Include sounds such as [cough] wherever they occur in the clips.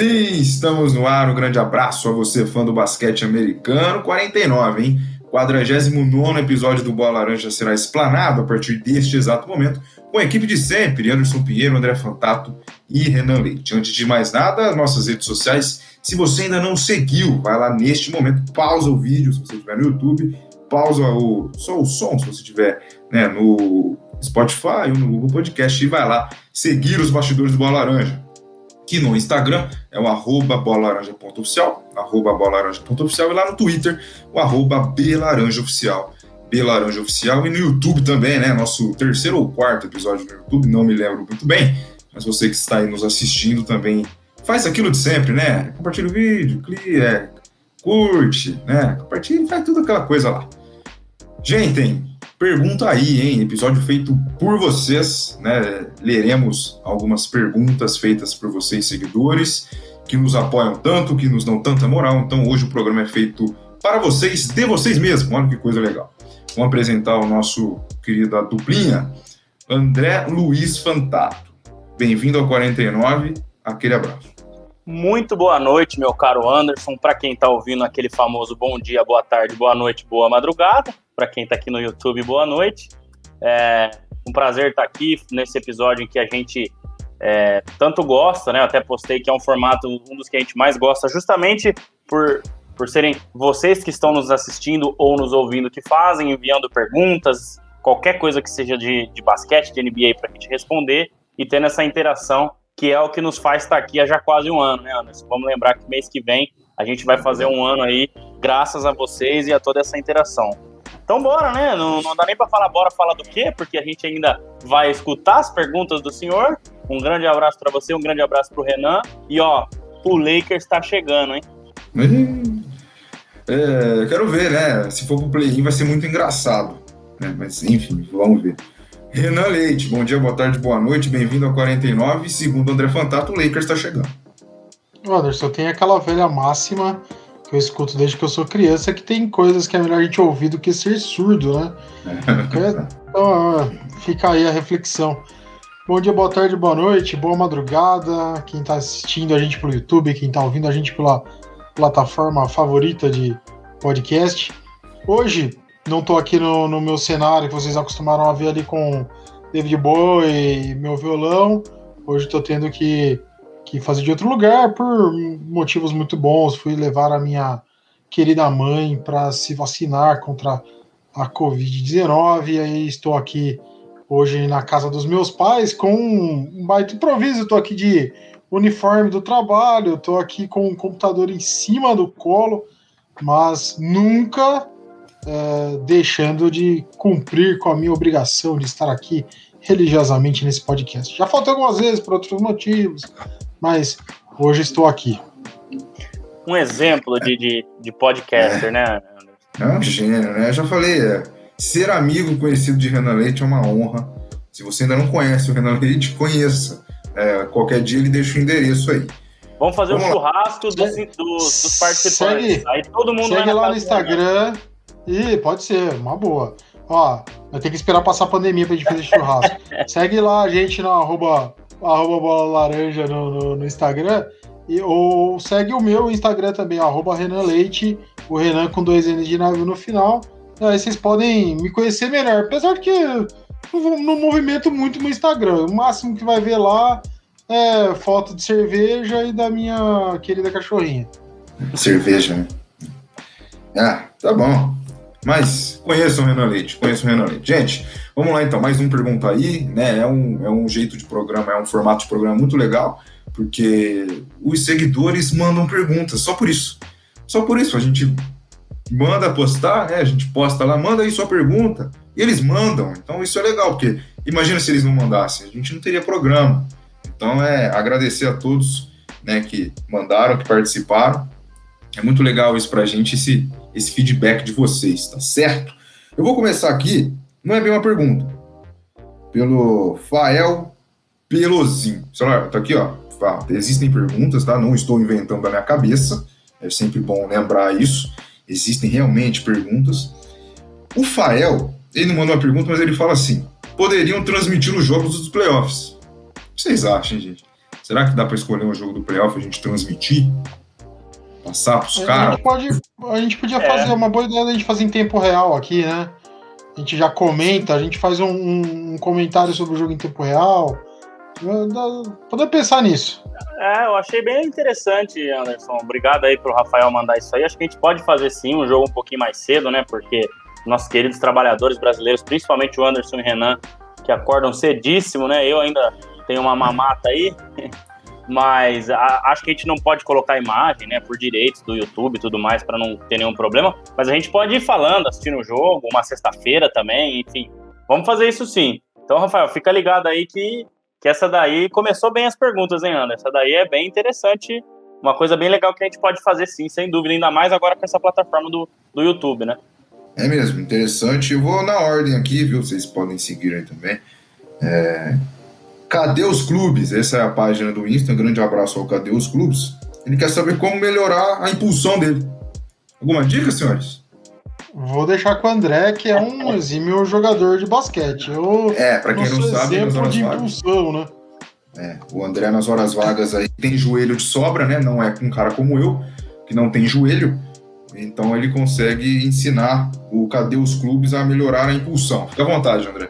Sim, estamos no ar. Um grande abraço a você, fã do basquete americano. 49, hein? 49 episódio do Bola Laranja será explanado a partir deste exato momento, com a equipe de sempre: Anderson Pinheiro, André Fantato e Renan Leite. Antes de mais nada, nossas redes sociais. Se você ainda não seguiu, vai lá neste momento, pausa o vídeo se você estiver no YouTube, pausa o, só o som se você estiver né, no Spotify ou no Google Podcast e vai lá seguir os bastidores do Bola Laranja que no Instagram é o arroba bolalaranja.oficial, arroba bolalaranja.oficial, e lá no Twitter, o arroba belaranjaoficial, belaranjaoficial, e no YouTube também, né, nosso terceiro ou quarto episódio no YouTube, não me lembro muito bem, mas você que está aí nos assistindo também, faz aquilo de sempre, né, compartilha o vídeo, clica, curte, né, compartilha, faz tudo aquela coisa lá. Gente, Pergunta aí, hein? Episódio feito por vocês, né? Leremos algumas perguntas feitas por vocês, seguidores, que nos apoiam tanto, que nos dão tanta moral. Então, hoje o programa é feito para vocês, de vocês mesmos. Olha que coisa legal. Vamos apresentar o nosso querido duplinha, André Luiz Fantato. Bem-vindo ao 49, aquele abraço. Muito boa noite, meu caro Anderson. Para quem está ouvindo aquele famoso bom dia, boa tarde, boa noite, boa madrugada. Para quem está aqui no YouTube, boa noite. É um prazer estar tá aqui nesse episódio em que a gente é, tanto gosta, né? Eu até postei que é um formato, um dos que a gente mais gosta, justamente por, por serem vocês que estão nos assistindo ou nos ouvindo que fazem, enviando perguntas, qualquer coisa que seja de, de basquete, de NBA, para a gente responder e tendo essa interação que é o que nos faz estar aqui há já quase um ano, né, Anderson? Vamos lembrar que mês que vem a gente vai fazer um ano aí, graças a vocês e a toda essa interação. Então bora, né? Não, não dá nem para falar bora falar do quê, porque a gente ainda vai escutar as perguntas do senhor. Um grande abraço para você, um grande abraço pro Renan. E ó, o Lakers está chegando, hein? É, quero ver, né? Se for pro play-in vai ser muito engraçado. Né? Mas enfim, vamos ver. Renan Leite, bom dia, boa tarde, boa noite, bem-vindo ao 49. Segundo André Fantato, o Lakers está chegando. Anderson, tem aquela velha máxima que eu escuto desde que eu sou criança que tem coisas que é melhor a gente ouvir do que ser surdo, né? então, fica aí a reflexão. Bom dia, boa tarde, boa noite, boa madrugada. Quem está assistindo a gente pelo YouTube, quem está ouvindo a gente pela plataforma favorita de podcast. Hoje não tô aqui no, no meu cenário que vocês acostumaram a ver ali com David Bowie e meu violão. Hoje tô tendo que, que fazer de outro lugar por motivos muito bons. Fui levar a minha querida mãe para se vacinar contra a Covid-19 e aí estou aqui hoje na casa dos meus pais com um baita improviso. Estou aqui de uniforme do trabalho, estou aqui com um computador em cima do colo, mas nunca é, deixando de cumprir com a minha obrigação de estar aqui religiosamente nesse podcast. Já faltou algumas vezes por outros motivos, mas hoje estou aqui. Um exemplo de, de, de podcaster, é. né? É um gênio, né? Eu já falei, é, ser amigo conhecido de Renan Leite é uma honra. Se você ainda não conhece o Renan Leite, conheça. É, qualquer dia ele deixa o endereço aí. Vamos fazer Vamos um churrasco dos, dos, dos participantes. Segue, aí todo mundo segue lá no Instagram. Ih, pode ser, uma boa. Ó, vai ter que esperar passar a pandemia pra gente fazer churrasco. [laughs] Segue lá a gente no arroba, arroba bola laranja no, no, no, Instagram. E, ou segue o meu Instagram também, arroba Renan Leite, o Renan com dois N de navio no final. Aí vocês podem me conhecer melhor. Apesar de que eu não movimento muito no Instagram. O máximo que vai ver lá é foto de cerveja e da minha querida cachorrinha. Cerveja, né? Ah, tá bom. Mas conheçam o Renan Leite, conheçam o Renan Leite. Gente, vamos lá então, mais um Pergunta Aí, né? É um, é um jeito de programa, é um formato de programa muito legal, porque os seguidores mandam perguntas, só por isso. Só por isso, a gente manda postar, né? A gente posta lá, manda aí sua pergunta, e eles mandam. Então isso é legal, porque imagina se eles não mandassem, a gente não teria programa. Então é agradecer a todos né, que mandaram, que participaram. É muito legal isso pra gente, esse, esse feedback de vocês, tá certo? Eu vou começar aqui, não é bem uma pergunta, pelo Fael Pelosin. Celular, tá aqui, ó. Existem perguntas, tá? Não estou inventando da minha cabeça. É sempre bom lembrar isso. Existem realmente perguntas. O Fael, ele não mandou uma pergunta, mas ele fala assim: poderiam transmitir os jogos dos playoffs. O que vocês acham, gente? Será que dá para escolher um jogo do playoff a gente transmitir? Passar pros caras? A gente, pode, a gente podia é. fazer uma boa ideia da gente fazer em tempo real aqui, né? A gente já comenta, a gente faz um, um comentário sobre o jogo em tempo real. Podemos pensar nisso. É, eu achei bem interessante, Anderson. Obrigado aí pro Rafael mandar isso aí. Acho que a gente pode fazer sim um jogo um pouquinho mais cedo, né? Porque nossos queridos trabalhadores brasileiros, principalmente o Anderson e o Renan, que acordam cedíssimo, né? Eu ainda tenho uma mamata aí, mas a, acho que a gente não pode colocar imagem, né? Por direitos do YouTube e tudo mais, para não ter nenhum problema. Mas a gente pode ir falando, assistindo o jogo, uma sexta-feira também, enfim. Vamos fazer isso sim. Então, Rafael, fica ligado aí que que essa daí começou bem as perguntas, hein, Ana? Essa daí é bem interessante, uma coisa bem legal que a gente pode fazer sim, sem dúvida, ainda mais agora com essa plataforma do, do YouTube, né? É mesmo, interessante. Eu vou na ordem aqui, viu? Vocês podem seguir aí também. É... Cadê os clubes? Essa é a página do Insta. Um grande abraço ao Cadê os clubes. Ele quer saber como melhorar a impulsão dele. Alguma dica, senhores? Vou deixar com o André, que é um [laughs] exímio jogador de basquete. Eu é, para quem não sabe, exemplo de impulsão, né? É, o André nas horas vagas aí tem joelho de sobra, né? Não é um cara como eu, que não tem joelho. Então ele consegue ensinar o Cadê os Clubes a melhorar a impulsão. Fica à vontade, André.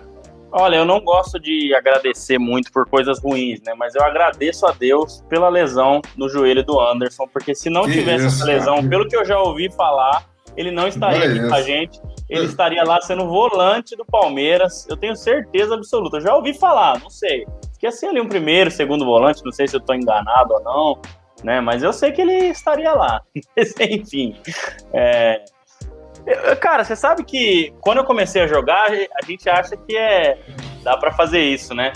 Olha, eu não gosto de agradecer muito por coisas ruins, né? Mas eu agradeço a Deus pela lesão no joelho do Anderson, porque se não que tivesse isso, essa lesão, cara. pelo que eu já ouvi falar, ele não estaria aqui com a gente. Ele estaria lá sendo volante do Palmeiras. Eu tenho certeza absoluta. Eu já ouvi falar, não sei. Esqueci ali um primeiro, segundo volante, não sei se eu estou enganado ou não, né? Mas eu sei que ele estaria lá. [laughs] Enfim. É... Cara, você sabe que quando eu comecei a jogar, a gente acha que é dá para fazer isso, né?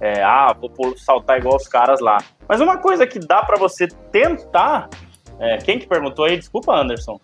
É, ah, vou saltar igual os caras lá. Mas uma coisa que dá para você tentar. É, quem que perguntou aí? Desculpa, Anderson.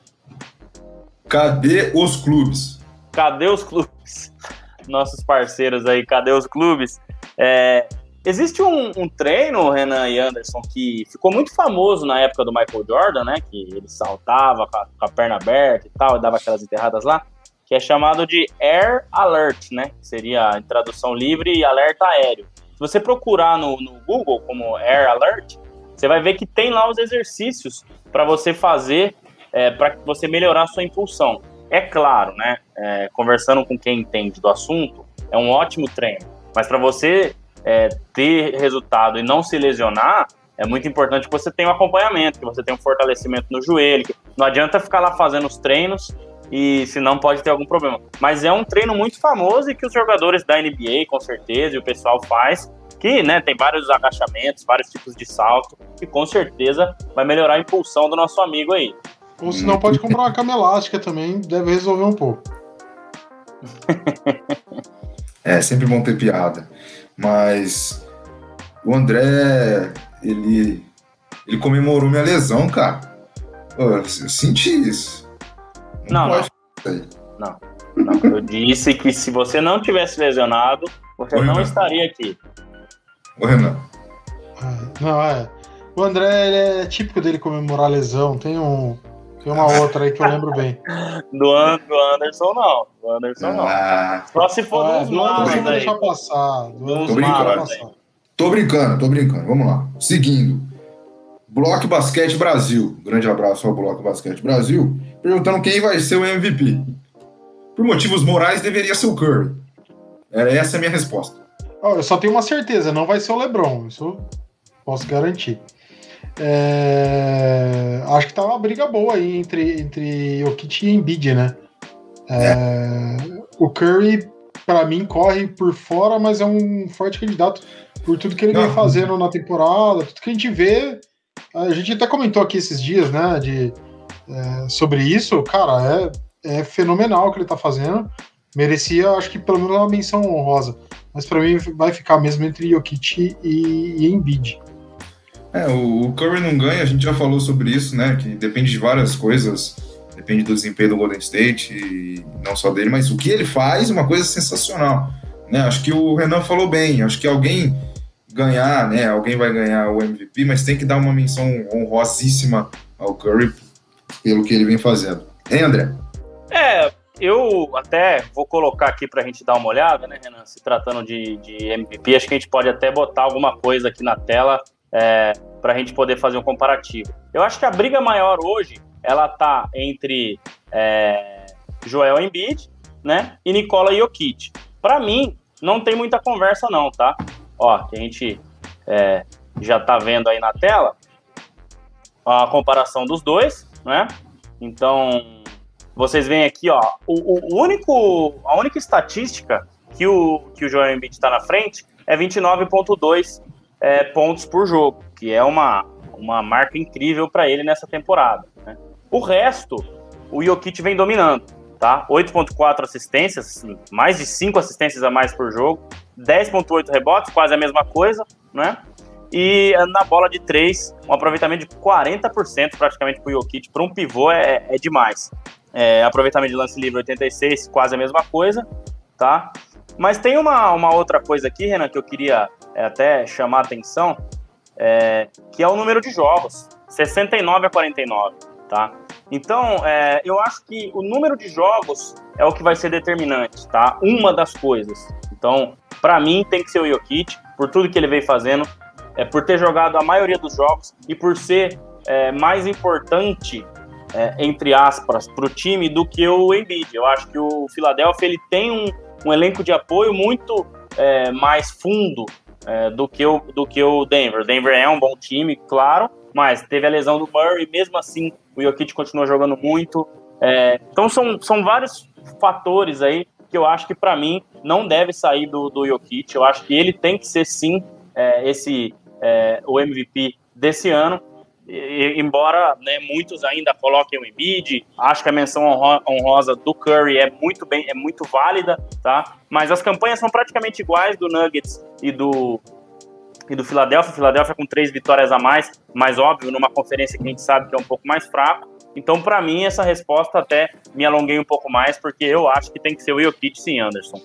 Cadê os clubes? Cadê os clubes? [laughs] Nossos parceiros aí, cadê os clubes? É, existe um, um, treino, Renan e Anderson, que ficou muito famoso na época do Michael Jordan, né? Que ele saltava com a, com a perna aberta e tal, e dava aquelas enterradas lá, que é chamado de Air Alert, né? Que seria em tradução livre alerta aéreo. Se você procurar no, no Google como Air Alert, você vai ver que tem lá os exercícios para você fazer é, para você melhorar a sua impulsão. É claro, né? É, conversando com quem entende do assunto, é um ótimo treino. Mas para você é, ter resultado e não se lesionar, é muito importante que você tenha um acompanhamento, que você tenha um fortalecimento no joelho. Não adianta ficar lá fazendo os treinos e senão pode ter algum problema. Mas é um treino muito famoso e que os jogadores da NBA, com certeza, e o pessoal faz, que né, tem vários agachamentos, vários tipos de salto, e com certeza vai melhorar a impulsão do nosso amigo aí. Ou se não, pode comprar uma cama elástica também, deve resolver um pouco. [laughs] é, sempre bom ter piada. Mas o André, ele, ele comemorou minha lesão, cara. Eu, senti isso. Não, não. Não. não. Eu disse que se você não tivesse lesionado, você Ô, não Renan. estaria aqui. Ô, Renan. Não, é. O André é típico dele comemorar a lesão. Tem um, tem uma outra aí que eu lembro bem. Do, And, do Anderson, não. Do Anderson, não. Ah. Só se for é, dos do Anderson, deixar passar. Do tô brincando. Tô brincando, tô brincando. Vamos lá. Seguindo. Bloco Basquete Brasil. Grande abraço ao Bloco Basquete Brasil. Perguntando quem vai ser o MVP. Por motivos morais, deveria ser o Curry. Era essa a minha resposta. Oh, eu só tenho uma certeza, não vai ser o LeBron. Isso posso garantir. É, acho que tá uma briga boa aí entre, entre Jokic e Embiid, né? É, é. O Curry, para mim, corre por fora, mas é um forte candidato por tudo que ele Não. vem fazendo na temporada, tudo que a gente vê. A gente até comentou aqui esses dias, né, de, é, sobre isso. Cara, é, é fenomenal o que ele tá fazendo. Merecia, acho que pelo menos uma menção honrosa. Mas para mim vai ficar mesmo entre Jokic e, e Embiid. É, o Curry não ganha, a gente já falou sobre isso, né? Que depende de várias coisas, depende do desempenho do Golden State, e não só dele, mas o que ele faz é uma coisa sensacional. Né? Acho que o Renan falou bem, acho que alguém ganhar, né? Alguém vai ganhar o MVP, mas tem que dar uma menção honrosíssima ao Curry pelo que ele vem fazendo. Hein, André? É, eu até vou colocar aqui para a gente dar uma olhada, né, Renan? Se tratando de, de MVP, acho que a gente pode até botar alguma coisa aqui na tela é, para a gente poder fazer um comparativo. Eu acho que a briga maior hoje ela tá entre é, Joel Embiid, né, e Nicola Jokic. Para mim, não tem muita conversa não, tá? Ó, que a gente é, já tá vendo aí na tela a comparação dos dois, né? Então, vocês veem aqui, ó, o, o único, a única estatística que o, que o Joel Embiid está na frente é 29,2 é, pontos por jogo, que é uma, uma marca incrível para ele nessa temporada. Né? O resto, o Jokic vem dominando, tá? 8,4 assistências, mais de 5 assistências a mais por jogo, 10,8 rebotes, quase a mesma coisa, né? E na bola de 3, um aproveitamento de 40% praticamente para o Jokic, para um pivô é, é demais. É, aproveitamento de lance livre 86, quase a mesma coisa, tá? Mas tem uma, uma outra coisa aqui, Renan, que eu queria é, até chamar a atenção, é, que é o número de jogos, 69 a 49, tá? Então, é, eu acho que o número de jogos é o que vai ser determinante, tá? Uma das coisas. Então, para mim, tem que ser o Jokic, por tudo que ele veio fazendo, é, por ter jogado a maioria dos jogos e por ser é, mais importante, é, entre aspas, para o time do que o Embiid. Eu acho que o Philadelphia ele tem um, um elenco de apoio muito é, mais fundo é, do, que o, do que o Denver. O Denver é um bom time, claro, mas teve a lesão do Murray, mesmo assim o Jokic continua jogando muito. É, então são, são vários fatores aí que eu acho que para mim não deve sair do, do Jokic. Eu acho que ele tem que ser sim é, esse é, o MVP desse ano embora né, muitos ainda coloquem o Embiid, acho que a menção honrosa do Curry é muito bem, é muito válida, tá? Mas as campanhas são praticamente iguais do Nuggets e do e do Philadelphia, Philadelphia com três vitórias a mais, mas óbvio numa conferência que a gente sabe que é um pouco mais fraco. Então, para mim, essa resposta até me alonguei um pouco mais, porque eu acho que tem que ser o Jokic sim, Anderson.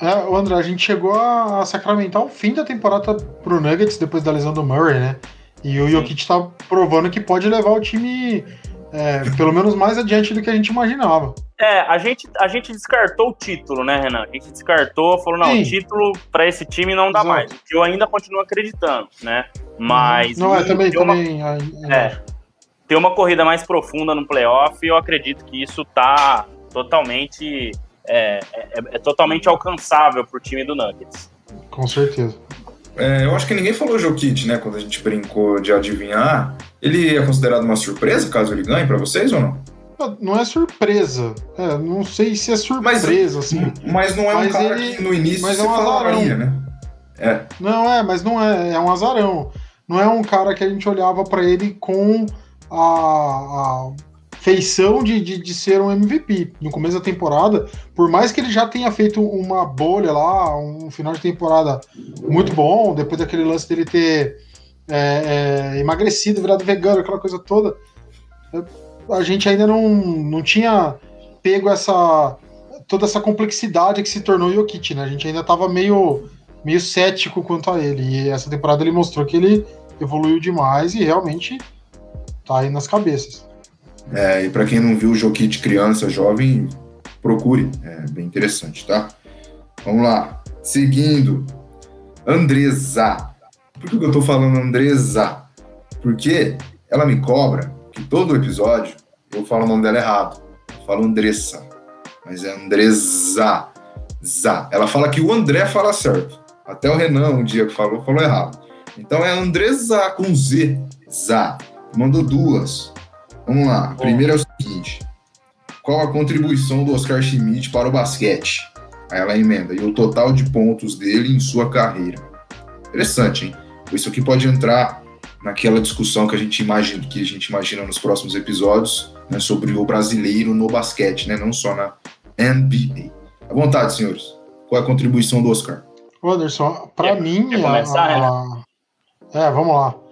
É, André, a gente chegou a sacramentar o fim da temporada pro Nuggets depois da lesão do Murray, né? E o Jokic está provando que pode levar o time é, pelo menos mais adiante do que a gente imaginava. É, a gente, a gente descartou o título, né, Renan? A gente descartou, falou, não, Sim. o título para esse time não dá Exato. mais. Eu ainda continuo acreditando, né? Mas. Não, é também, também. Uma, é, ter uma corrida mais profunda no playoff, eu acredito que isso tá totalmente. É, é, é totalmente alcançável pro time do Nuggets. Com certeza. É, eu acho que ninguém falou Jokic, né? Quando a gente brincou de adivinhar. Ele é considerado uma surpresa caso ele ganhe para vocês ou não? Não é surpresa. É, não sei se é surpresa, mas, assim. Mas não é mas um cara ele, que no início mas é um falaria, né? É. Não é, mas não é. É um azarão. Não é um cara que a gente olhava para ele com a, a feição de, de, de, ser um MVP. No começo da temporada, por mais que ele já tenha feito uma bolha lá, um final de temporada muito bom, depois daquele lance dele ter é, é, emagrecido, virado vegano, aquela coisa toda, a gente ainda não, não tinha pego essa toda essa complexidade que se tornou o Jokic, né? A gente ainda estava meio, meio cético quanto a ele. E essa temporada ele mostrou que ele evoluiu demais e realmente tá aí nas cabeças. É, e para quem não viu o Jokic criança, jovem, procure. É bem interessante, tá? Vamos lá. Seguindo. Andresa. Por que eu tô falando Andresa? Porque ela me cobra que todo episódio eu falo o nome dela errado. Eu falo Andressa. Mas é Andresa. Zá. Ela fala que o André fala certo. Até o Renan, um dia que falou, falou errado. Então é Andresa com Z. Zá. Mandou duas. Vamos lá. Primeiro é o seguinte: qual a contribuição do Oscar Schmidt para o basquete? Aí ela emenda, e o total de pontos dele em sua carreira. Interessante, hein? Isso aqui pode entrar naquela discussão que a gente imagina, que a gente imagina nos próximos episódios, né, sobre o brasileiro no basquete, né, não só na NBA. À vontade, senhores. Qual é a contribuição do Oscar? Anderson, para mim, começar, a, a... é, vamos lá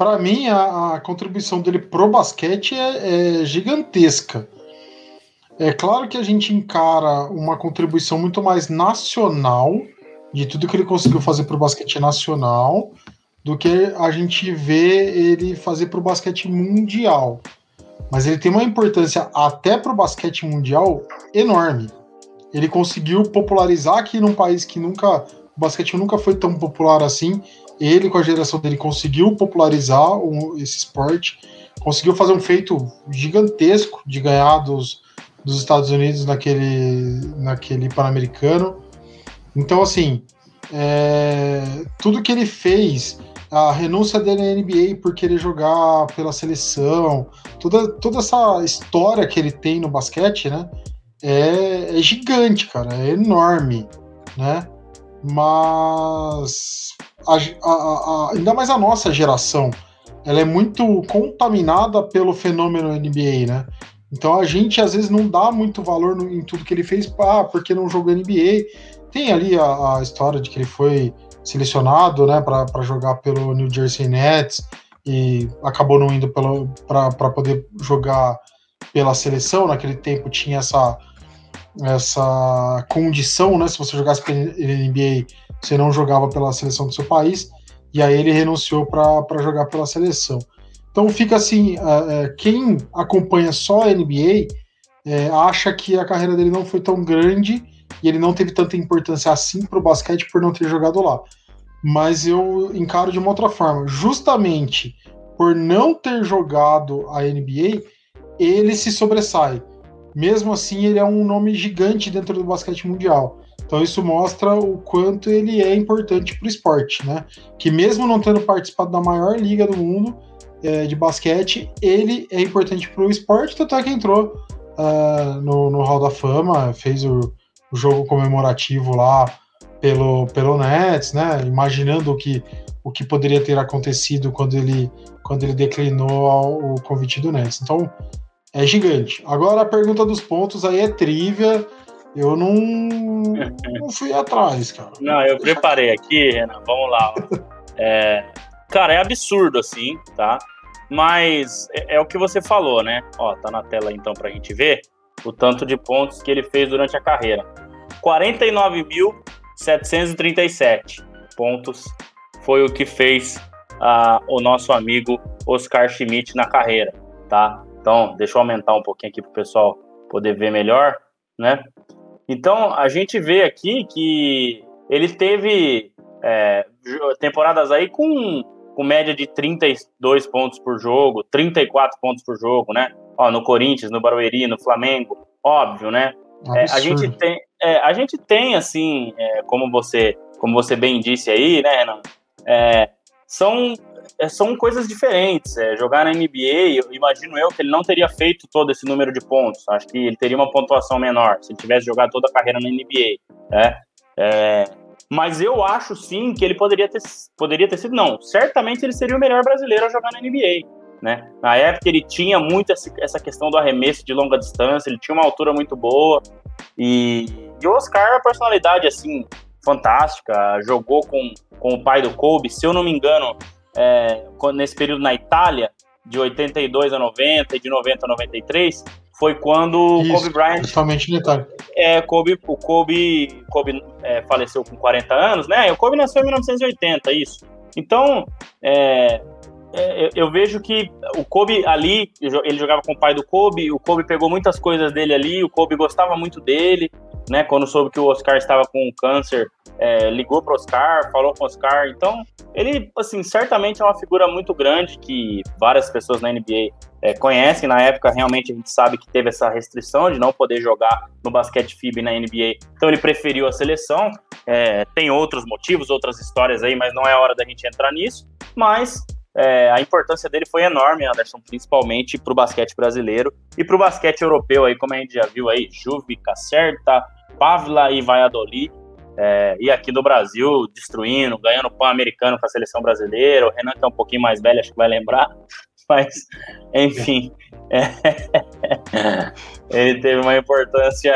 para mim, a, a, contribuição dele pro basquete é, é, gigantesca. É claro que a gente encara uma contribuição muito mais nacional de tudo que ele conseguiu fazer pro basquete nacional do que a gente vê ele fazer pro basquete mundial. Mas ele tem uma importância até pro basquete mundial enorme. Ele conseguiu popularizar aqui num país que nunca o basquete nunca foi tão popular assim. Ele, com a geração dele, conseguiu popularizar esse esporte, conseguiu fazer um feito gigantesco de ganhar dos, dos Estados Unidos naquele, naquele Pan-Americano. Então, assim, é, tudo que ele fez, a renúncia dele à NBA por querer jogar pela seleção, toda, toda essa história que ele tem no basquete, né? É, é gigante, cara, é enorme, né? Mas a, a, a, ainda mais a nossa geração, ela é muito contaminada pelo fenômeno NBA, né? Então a gente às vezes não dá muito valor no, em tudo que ele fez, ah, porque não jogou NBA. Tem ali a, a história de que ele foi selecionado, né, para jogar pelo New Jersey Nets e acabou não indo para poder jogar pela seleção. Naquele tempo tinha essa essa condição, né? Se você jogasse pela NBA, você não jogava pela seleção do seu país. E aí ele renunciou para jogar pela seleção. Então fica assim, uh, quem acompanha só a NBA uh, acha que a carreira dele não foi tão grande e ele não teve tanta importância assim para o basquete por não ter jogado lá. Mas eu encaro de uma outra forma. Justamente por não ter jogado a NBA, ele se sobressai. Mesmo assim, ele é um nome gigante dentro do basquete mundial. Então isso mostra o quanto ele é importante para o esporte, né? Que mesmo não tendo participado da maior liga do mundo, é, de basquete, ele é importante para o esporte, tanto é que entrou uh, no, no Hall da Fama, fez o, o, jogo comemorativo lá pelo, pelo Nets, né? Imaginando o que, o que poderia ter acontecido quando ele, quando ele declinou o convite do Nets. Então, é gigante. Agora a pergunta dos pontos aí é trivia. Eu não, não fui atrás, cara. Não, eu preparei aqui, Renan. Vamos lá. É, Cara, é absurdo assim, tá? Mas é, é, o que você falou, né? Ó, tá na tela então pra gente ver o tanto de pontos que ele fez durante a carreira. 49.737 pontos foi o que fez uh, o nosso amigo Oscar Schmidt na carreira, tá? Então, deixa eu aumentar um pouquinho aqui pro pessoal poder ver melhor, né? Então, a gente vê aqui que ele teve é, temporadas aí com com média de 32 pontos por jogo, 34 pontos por jogo, né? Ó, no Corinthians, no Barueri, no Flamengo, óbvio, né? É, a gente tem, é, a gente tem assim, é, como você, como você bem disse aí, né, Renan? É, são são coisas diferentes. É, jogar na NBA, eu imagino eu que ele não teria feito todo esse número de pontos. Acho que ele teria uma pontuação menor se ele tivesse jogado toda a carreira na NBA. Né? É, mas eu acho sim que ele poderia ter, poderia ter sido, não, certamente ele seria o melhor brasileiro a jogar na NBA. Né? Na época ele tinha muito essa questão do arremesso de longa distância, ele tinha uma altura muito boa. E, e o Oscar é uma personalidade assim fantástica, jogou com, com o pai do Kobe, se eu não me engano, é, nesse período na Itália, de 82 a 90 e de 90 a 93, foi quando Isso, o Kobe Bryant. Principalmente detalhe. É, Kobe, o Kobe, Kobe é, faleceu com 40 anos, né? E o Kobe nasceu em 1980, isso. Então, é, é, eu vejo que o Kobe ali, ele jogava com o pai do Kobe, o Kobe pegou muitas coisas dele ali, o Kobe gostava muito dele, né? Quando soube que o Oscar estava com câncer, é, ligou para o Oscar, falou com o Oscar. Então, ele, assim, certamente é uma figura muito grande que várias pessoas na NBA é, conhecem. Na época, realmente, a gente sabe que teve essa restrição de não poder jogar no basquete FIBA na NBA. Então, ele preferiu a seleção. É, tem outros motivos, outras histórias aí, mas não é hora da gente entrar nisso. Mas é, a importância dele foi enorme, Anderson, principalmente para o basquete brasileiro e para o basquete europeu, aí, como a gente já viu aí, Juve, Caserta, Pavla e Valladolid. É, e aqui do Brasil, destruindo, ganhando pão americano com a seleção brasileira. O Renan, que é um pouquinho mais velho, acho que vai lembrar. [laughs] Mas, enfim, é, [laughs] ele teve uma importância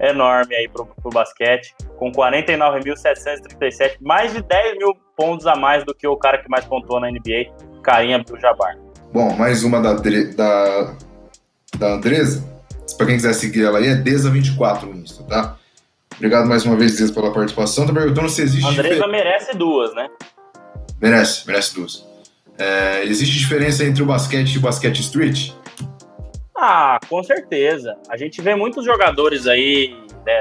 enorme aí pro, pro basquete, com 49.737, mais de 10 mil pontos a mais do que o cara que mais pontuou na NBA, Karim Abdul-Jabbar. Bom, mais uma da, da, da Andresa. Para quem quiser seguir ela aí, é Deza24 no Insta, tá? Obrigado mais uma vez, Deza, pela participação. Tô perguntando se existe. Andresa merece duas, né? Merece, merece duas. É, existe diferença entre o basquete e o basquete street? Ah, com certeza. A gente vê muitos jogadores aí, né,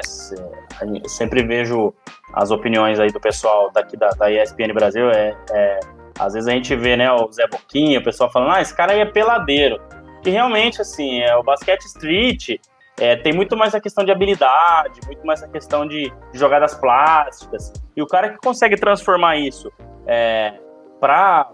sempre vejo as opiniões aí do pessoal daqui da, da ESPN Brasil. É, é, às vezes a gente vê, né, o Zé Boquinha, o pessoal falando, ah, esse cara aí é peladeiro. Que realmente, assim, é, o basquete street é, tem muito mais a questão de habilidade, muito mais a questão de, jogadas plásticas. E o cara que consegue transformar isso é, para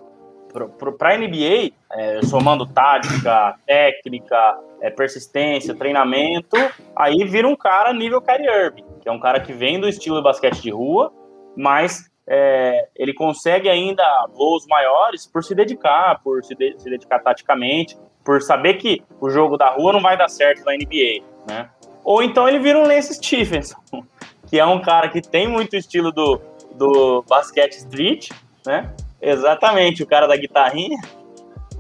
para NBA, é, somando tática, técnica, é, persistência, treinamento, aí vira um cara nível Kyrie Irving, que é um cara que vem do estilo de basquete de rua, mas é, ele consegue ainda voos maiores por se dedicar, por se, de, se, dedicar taticamente, por saber que o jogo da rua não vai dar certo na NBA, né? Ou então ele vira um Lance Stephenson, [laughs] que é um cara que tem muito estilo do, do basquete street, né? Exatamente, o cara da guitarrinha.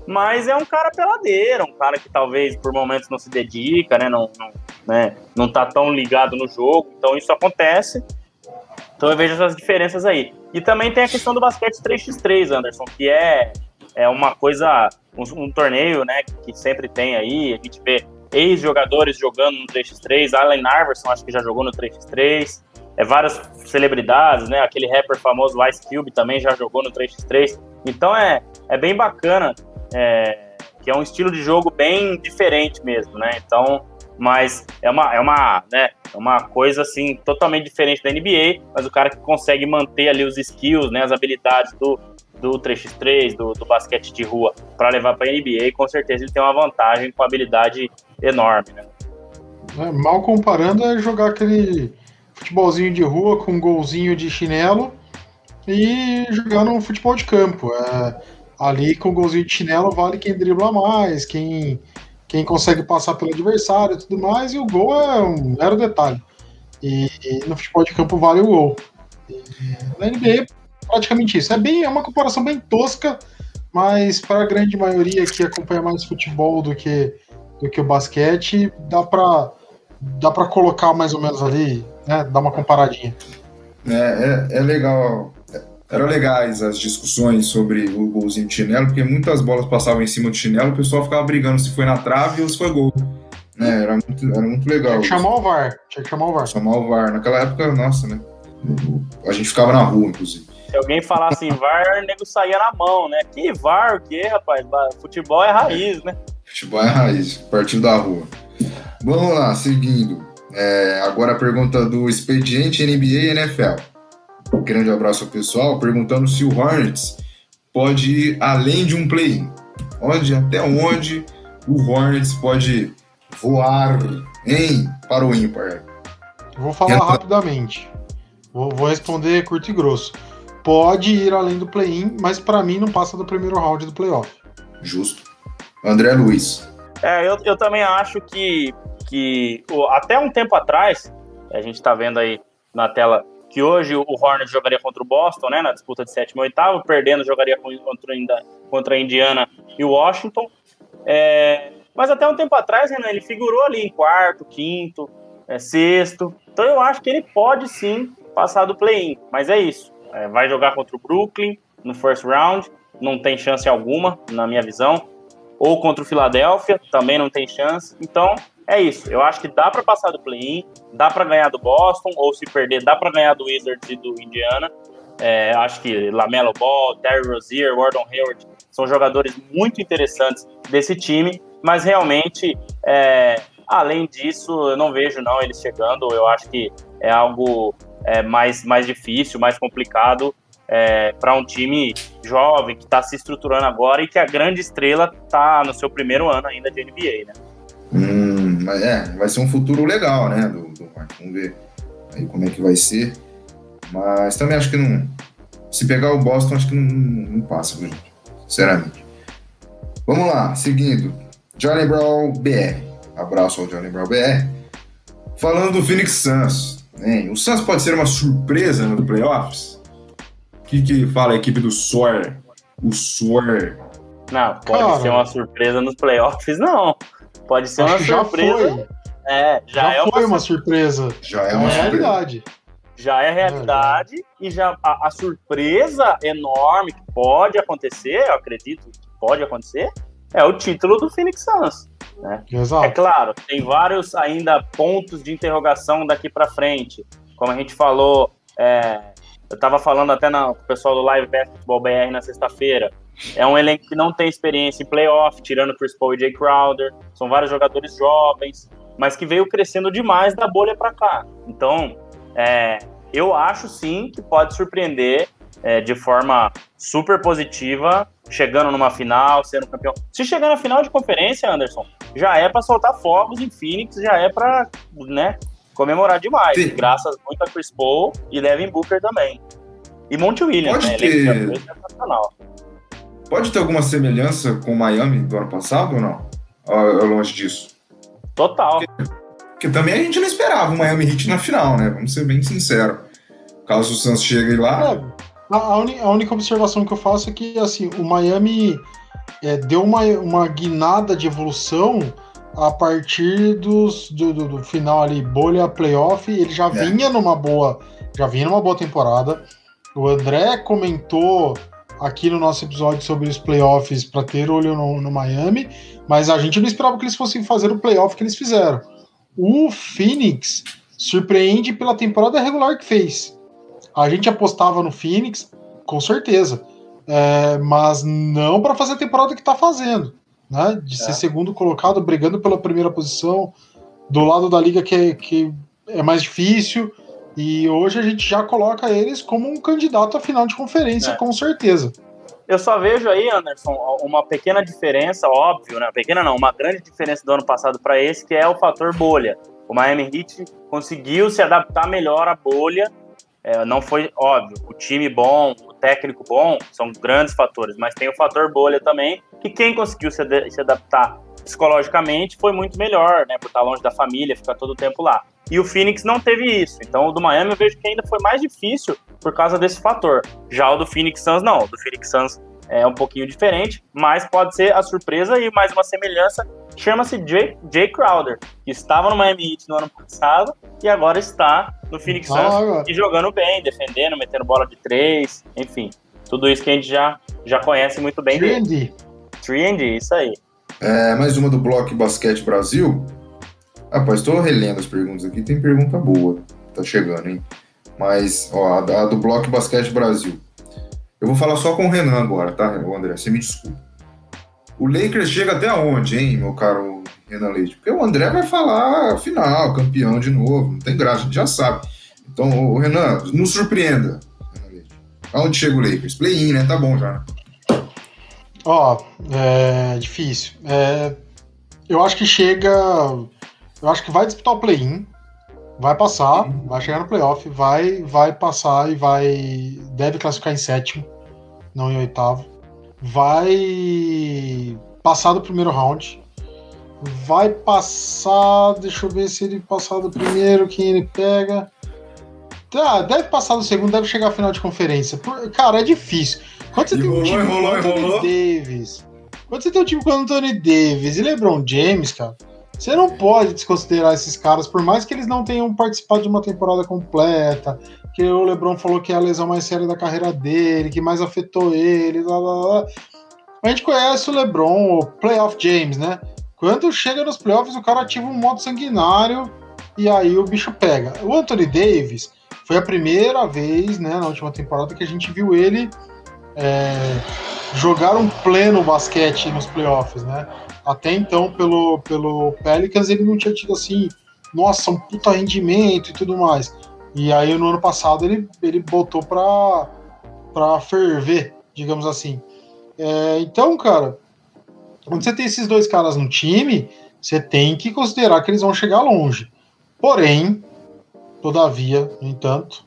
Mas é um cara peladeiro, um cara que talvez por momentos não se dedica, né? Não, não, né? não tá tão ligado no jogo. Então isso acontece. Então eu vejo essas diferenças aí. E também tem a questão do basquete 3x3, Anderson, que é, é uma coisa, um, um torneio, né? Que sempre tem aí. A gente vê ex-jogadores jogando no 3x3. Allen Iverson acho que já jogou no 3x3 é, várias celebridades, né? Aquele rapper famoso Ice Cube também já jogou no 3x3. Então é, é bem bacana, é, que é um estilo de jogo bem diferente mesmo, né? Então, mas é uma, é uma, né, é uma coisa assim totalmente diferente da NBA, mas o cara que consegue manter ali os skills, né, as habilidades do, do 3x3, do, do basquete de rua, para levar para a NBA, com certeza ele tem uma vantagem com habilidade enorme, né? É, mal comparando é jogar aquele futebolzinho de rua com um golzinho de chinelo e jogando um futebol de campo. É, ali com golzinho de chinelo vale quem dribla mais, quem, quem consegue passar pelo adversário e tudo mais, e o gol é um mero detalhe. E, e no futebol de campo vale o gol. E, na NBA praticamente isso. É, bem, é uma comparação bem tosca, mas para a grande maioria que acompanha mais futebol do que, do que o basquete, dá para dá para colocar mais ou menos ali né, dar uma comparadinha. É, é, é legal. Eram legais as discussões sobre o golzinho de chinelo, porque muitas bolas passavam em cima do chinelo, o pessoal ficava brigando se foi na trave ou se foi gol. É, era, muito, era muito legal. Tinha que chamar o VAR. Tinha que chamar o VAR. Chamar o VAR. Naquela época, nossa, né? A gente ficava na rua, inclusive. Se alguém falasse em VAR, o nego saía na mão, né? Que VAR, o quê, rapaz? Futebol é raiz, né? Futebol é raiz, partido da rua. Vamos lá, seguindo. É, agora a pergunta do expediente NBA e NFL. Um grande abraço ao pessoal, perguntando se o Hornets pode ir além de um play-in. Onde, até onde o Hornets pode voar em para o ímpar? Vou falar rapidamente. Vou, vou, responder curto e grosso. Pode ir além do play-in, mas para mim não passa do primeiro round do playoff. Justo. André Luiz. É, eu, eu também acho que que até um tempo atrás, a gente está vendo aí na tela que hoje o Hornets jogaria contra o Boston, né, na disputa de sétimo e oitavo, perdendo jogaria contra, contra a Indiana e o Washington. É, mas até um tempo atrás, Renan, ele figurou ali em quarto, quinto, é, sexto. Então eu acho que ele pode sim passar do play-in, mas é isso. É, vai jogar contra o Brooklyn no first round, não tem chance alguma, na minha visão. Ou contra o Philadelphia, também não tem chance. Então, é isso. Eu acho que dá para passar do play-in, dá para ganhar do Boston, ou se perder, dá para ganhar do Wizards e do Indiana. É, acho que Lamelo Ball, Terry Rozier, Gordon Hayward são jogadores muito interessantes desse time, mas realmente, é, além disso, eu não vejo não eles chegando. Eu acho que é algo é, mais, mais difícil, mais complicado é, para um time jovem que está se estruturando agora e que a grande estrela está no seu primeiro ano ainda de NBA, né? Hum, mas é, vai ser um futuro legal, né? Do, do, vamos ver aí como é que vai ser. Mas também acho que não. Se pegar o Boston, acho que não, não passa, viu, gente? Sinceramente. Vamos lá, seguindo. Johnny Brown BR. Abraço ao Johnny Brown BR. Falando do Phoenix Suns. Hein? O Suns pode ser uma surpresa no playoffs? O que, que fala a equipe do SOR? O SOR. Não, pode Cara. ser uma surpresa nos playoffs, não. Pode ser Acho uma surpresa. É, já, já é foi uma, surpresa. Já é uma é realidade. Já é realidade é. e já a, a, surpresa enorme que pode acontecer, eu acredito que pode acontecer, é o título do Phoenix Suns. Né? Exato. É claro, tem vários ainda pontos de interrogação daqui para frente. Como a gente falou, É, eu tava falando até na, com o pessoal do Live Basketball BR na sexta-feira. É um elenco que não tem experiência em playoff, tirando Chris Paul e Jay Crowder. São vários jogadores jovens, mas que veio crescendo demais da bolha para cá. Então, é, eu acho sim que pode surpreender é, de forma super positiva, chegando numa final, sendo campeão. Se chegar na final de conferência, Anderson, já é para soltar fogos em Phoenix, já é para né, comemorar demais. Sim. Graças muito a Chris Paul e Devin Booker também. E Monte Williams, pode né? Ter... Pode ter alguma semelhança com o Miami do ano passado ou não? Ou é longe disso? Total. Porque, porque também a gente não esperava o Miami Heat na final, né? Vamos ser bem sinceros. Caso o Suns chegue lá. É, a, a, única observação que eu faço é que assim, o Miami é, deu uma, uma guinada de evolução a partir dos, do, do, do final ali, bolha playoff, ele já é. vinha numa boa, já vinha numa boa temporada. O André comentou aqui no nosso episódio sobre os playoffs para ter olho no, no, Miami, mas a gente não esperava que eles fossem fazer o playoff que eles fizeram. O Phoenix surpreende pela temporada regular que fez. A gente apostava no Phoenix, com certeza, é, mas não para fazer a temporada que está fazendo, né? De é. ser segundo colocado, brigando pela primeira posição, do lado da liga que é, que é mais difícil. E hoje a gente já coloca eles como um candidato à final de conferência, é. com certeza. Eu só vejo aí, Anderson, uma pequena diferença, óbvio, né? Pequena não, uma grande diferença do ano passado para esse, que é o fator bolha. O Miami Heat conseguiu se adaptar melhor à bolha é, não foi óbvio. O time bom, o técnico bom, são grandes fatores, mas tem o fator bolha também, que quem conseguiu se, se adaptar psicologicamente foi muito melhor, né? Por estar longe da família, ficar todo o tempo lá. E o Phoenix não teve isso. Então o do Miami eu vejo que ainda foi mais difícil por causa desse fator. Já o do Phoenix Suns não. O do Phoenix Suns é um pouquinho diferente, mas pode ser a surpresa e mais uma semelhança. Chama-se Jay, Jay Crowder, que estava no Miami Heat no ano passado e agora está no Phoenix Suns e jogando bem, defendendo, metendo bola de três, enfim. Tudo isso que a gente já, já conhece muito bem 3 dele. 3D, isso aí. É, mais uma do Bloco Basquete Brasil. Rapaz, estou relendo as perguntas aqui, tem pergunta boa. Tá chegando, hein? Mas, ó, a do Bloco Basquete Brasil. Eu vou falar só com o Renan agora, tá, André? Você me desculpa. O Lakers chega até onde, hein, meu caro Renan Leite? Porque o André vai falar final, campeão de novo, não tem graça, a gente já sabe. Então, Renan, nos surpreenda. Aonde chega o Lakers? Play-in, né? Tá bom já. Né? Ó, é difícil. É, eu acho que chega. Eu acho que vai disputar o play-in. Vai passar, uhum. vai chegar no playoff, vai, vai passar e vai. Deve classificar em sétimo, não em oitavo. Vai passar do primeiro round. Vai passar. Deixa eu ver se ele passar do primeiro, quem ele pega. Tá, deve passar do segundo, deve chegar à final de conferência. Por, cara, é difícil. Quando você tem um time com Anthony Davis. Quando você tem um time com Anthony Davis e LeBron James, cara você não pode desconsiderar esses caras, por mais que eles não tenham participado de uma temporada completa, que o LeBron falou que é a lesão mais séria da carreira dele, que mais afetou ele, blá, blá, blá. A gente conhece o LeBron, o Playoff James, né? Quando chega nos playoffs, o cara ativa um modo sanguinário e aí o bicho pega. O Anthony Davis foi a primeira vez, né, na última temporada que a gente viu ele é, jogar um pleno basquete nos playoffs, né? Até então, pelo, pelo Pelicans, ele não tinha tido assim, nossa, um puta rendimento e tudo mais. E aí no ano passado ele, ele botou pra, pra ferver, digamos assim. É, então, cara, quando você tem esses dois caras no time, você tem que considerar que eles vão chegar longe. Porém, todavia, no entanto,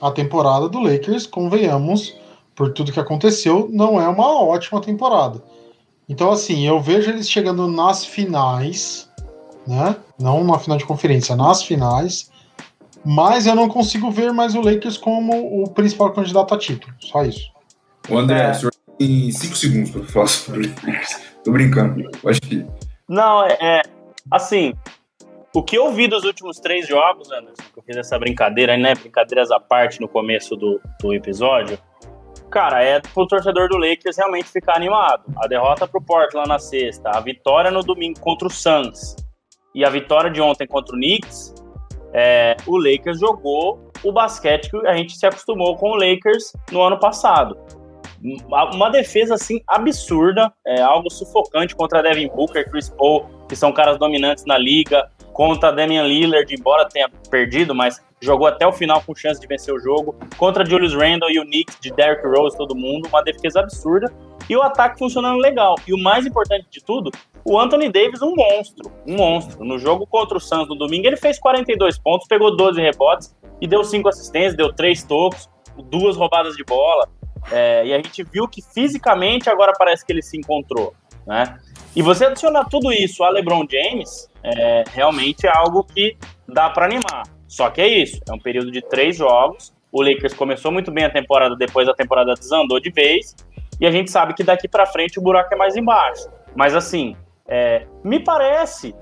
a temporada do Lakers, convenhamos, por tudo que aconteceu, não é uma ótima temporada. Então, assim, eu vejo eles chegando nas finais, né? Não na final de conferência, nas finais. Mas eu não consigo ver mais o Lakers como o principal candidato a título. Só isso. O André, é. o senhor tem cinco segundos para falar sobre o Lakers. Tô brincando, acho que. Não, é, é. Assim, o que eu vi dos últimos três jogos, Anderson, que eu fiz essa brincadeira, né? Brincadeiras à parte no começo do, do episódio cara, é pro torcedor do Lakers realmente ficar animado. A derrota pro Portland na sexta, a vitória no domingo contra o Suns e a vitória de ontem contra o Knicks, é, o Lakers jogou o basquete que a gente se acostumou com o Lakers no ano passado. Uma defesa assim absurda, é algo sufocante contra Devin Booker, Chris Paul, que são caras dominantes na liga, contra Damian Lillard, embora tenha perdido, mas jogou até o final com chance de vencer o jogo, contra Julius Randle e o Knicks de Derrick Rose, todo mundo, uma defesa absurda e o ataque funcionando legal. E o mais importante de tudo, o Anthony Davis, um monstro, um monstro. No jogo contra o Suns no domingo, ele fez 42 pontos, pegou 12 rebotes e deu 5 assistências, deu 3 tocos, duas roubadas de bola. É, e a gente viu que fisicamente agora parece que ele se encontrou, né? E você adicionar tudo isso a LeBron James, é, realmente é algo que dá para animar. Só que é isso, é um período de três jogos. O Lakers começou muito bem a temporada, depois a temporada desandou de vez. E a gente sabe que daqui para frente o buraco é mais embaixo. Mas assim, é, me parece,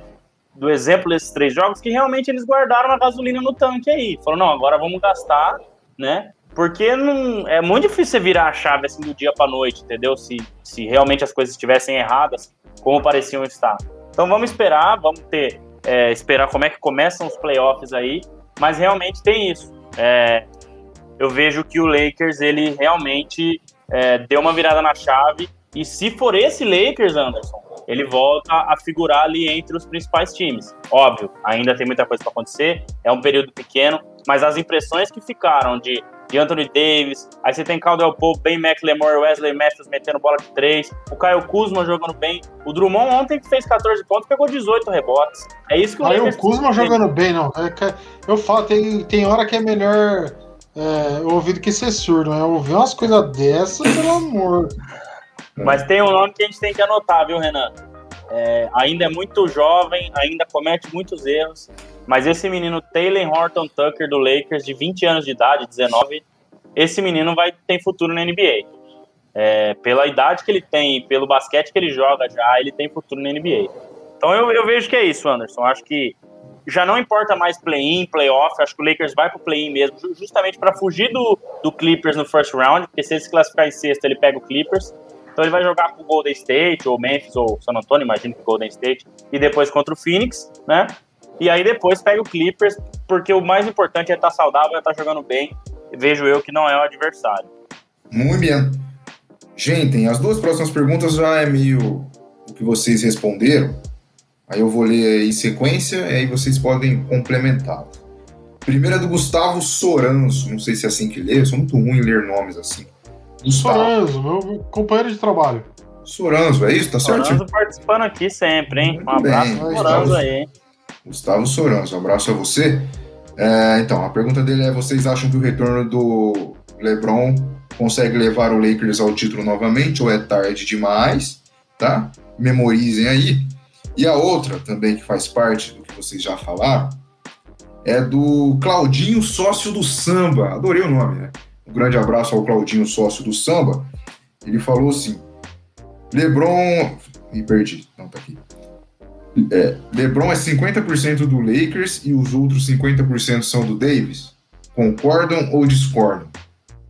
do exemplo desses três jogos, que realmente eles guardaram a gasolina no tanque aí. Falaram, não, agora vamos gastar, né? Porque não, é muito difícil você virar a chave assim do dia para noite, entendeu? Se, se realmente as coisas estivessem erradas, como pareciam estar. Então vamos esperar, vamos ter é, esperar como é que começam os playoffs aí, mas realmente tem isso. É, eu vejo que o Lakers ele realmente é, deu uma virada na chave e se for esse Lakers, Anderson, ele volta a figurar ali entre os principais times. Óbvio, ainda tem muita coisa para acontecer, é um período pequeno, mas as impressões que ficaram de, de Anthony Davis, aí você tem Caldwell Pope, Ben McLemore, Wesley Matthews metendo bola de três, o Caio Kuzma jogando bem, o Drummond ontem que fez 14 pontos pegou 18 rebotes. É isso que o Caio Lakers Kuzma jogando bem, não. É eu falo, tem, tem hora que é melhor é, ouvido que ser surdo, né? Ouvir umas coisas dessas, pelo amor. Mas tem um nome que a gente tem que anotar, viu, Renan? É, ainda é muito jovem, ainda comete muitos erros, mas esse menino Taylor Horton Tucker do Lakers, de 20 anos de idade, 19, esse menino vai ter futuro na NBA. É, pela idade que ele tem, pelo basquete que ele joga já, ele tem futuro na NBA. Então eu, eu vejo que é isso, Anderson. Acho que já não importa mais play-in, play-off, acho que o Lakers vai pro play-in mesmo, justamente para fugir do, do Clippers no first round, porque se ele se classificar em sexto, ele pega o Clippers. Então ele vai jogar com o Golden State, ou Memphis, ou San Antonio, imagino que Golden State, e depois contra o Phoenix, né? E aí depois pega o Clippers, porque o mais importante é estar tá saudável, é estar tá jogando bem. Vejo eu que não é o adversário. Muito bem. Gente, as duas próximas perguntas já é meio o que vocês responderam. Aí eu vou ler em sequência e aí vocês podem complementar. Primeira é do Gustavo Soranzo, não sei se é assim que lê, eu sou muito ruim em ler nomes assim. Soranzo, meu companheiro de trabalho. Soranzo, é isso? Tá certo? Soranzo participando aqui sempre, hein? Muito um abraço bem, Soranzo aí. Gustavo Soranzo, um abraço a você. É, então, a pergunta dele é: vocês acham que o retorno do LeBron consegue levar o Lakers ao título novamente ou é tarde demais? Tá? Memorizem aí. E a outra também que faz parte do que vocês já falaram é do Claudinho, sócio do samba. Adorei o nome, né? Um grande abraço ao Claudinho, sócio do samba. Ele falou assim: LeBron. Me perdi, não tá aqui. É, LeBron é 50% do Lakers e os outros 50% são do Davis? Concordam ou discordam?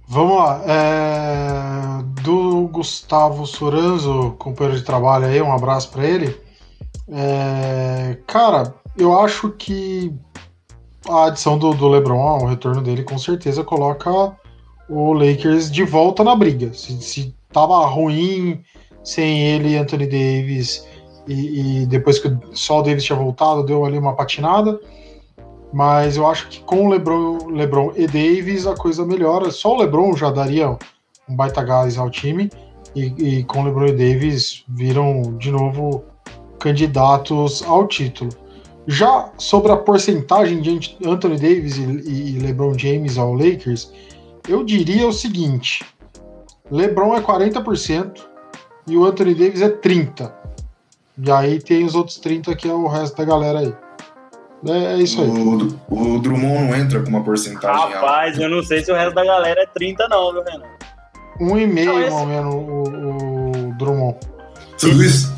Vamos lá. É... Do Gustavo Soranzo, companheiro de trabalho aí, um abraço para ele. É... Cara, eu acho que a adição do, do LeBron, o retorno dele, com certeza coloca o Lakers de volta na briga. Se, se tava ruim sem ele, Anthony Davis, e, e, depois que só o Davis tinha voltado, deu ali uma patinada. Mas eu acho que com LeBron, LeBron e Davis a coisa melhora. Só o LeBron já daria um baita gás ao time. E, e com o LeBron e Davis viram de novo candidatos ao título. Já sobre a porcentagem de Anthony Davis e, e LeBron James ao Lakers, eu diria o seguinte: LeBron é 40% e o Anthony Davis é 30%. E aí tem os outros 30% que é o resto da galera aí. É, é isso aí. O, o, Drummond não entra com uma porcentagem Rapaz, alta. eu não sei se o resto da galera é 30 não, viu, Renan? Um e meio, ou menos, o, o Drummond. Tudo isso?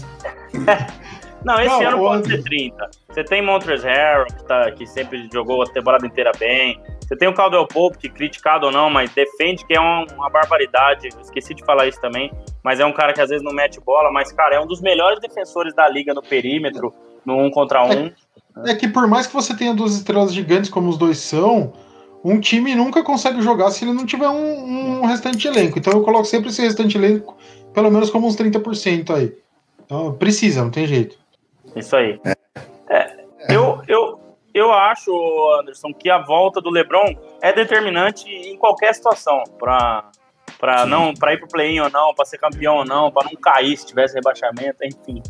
[laughs] Não, esse não, ano pode ser 30. Você tem Montrezl Harrell, que, tá, que sempre jogou a temporada inteira bem. Você tem o Caldwell Pope, que criticado ou não, mas defende que é uma, uma barbaridade. Esqueci de falar isso também. Mas é um cara que às vezes não mete bola, mas, cara, é um dos melhores defensores da liga no perímetro, no um contra um. É, é que por mais que você tenha duas estrelas gigantes como os dois são, um time nunca consegue jogar se ele não tiver um, um restante elenco. Então eu coloco sempre esse restante elenco, pelo menos como uns 30% aí. Então precisa, não tem jeito. Isso aí. É, eu, acho, Anderson, que a volta do LeBron é determinante em qualquer situação para para não para ir pro play-in ou não, para ser campeão ou não, para não cair se tivesse rebaixamento, enfim.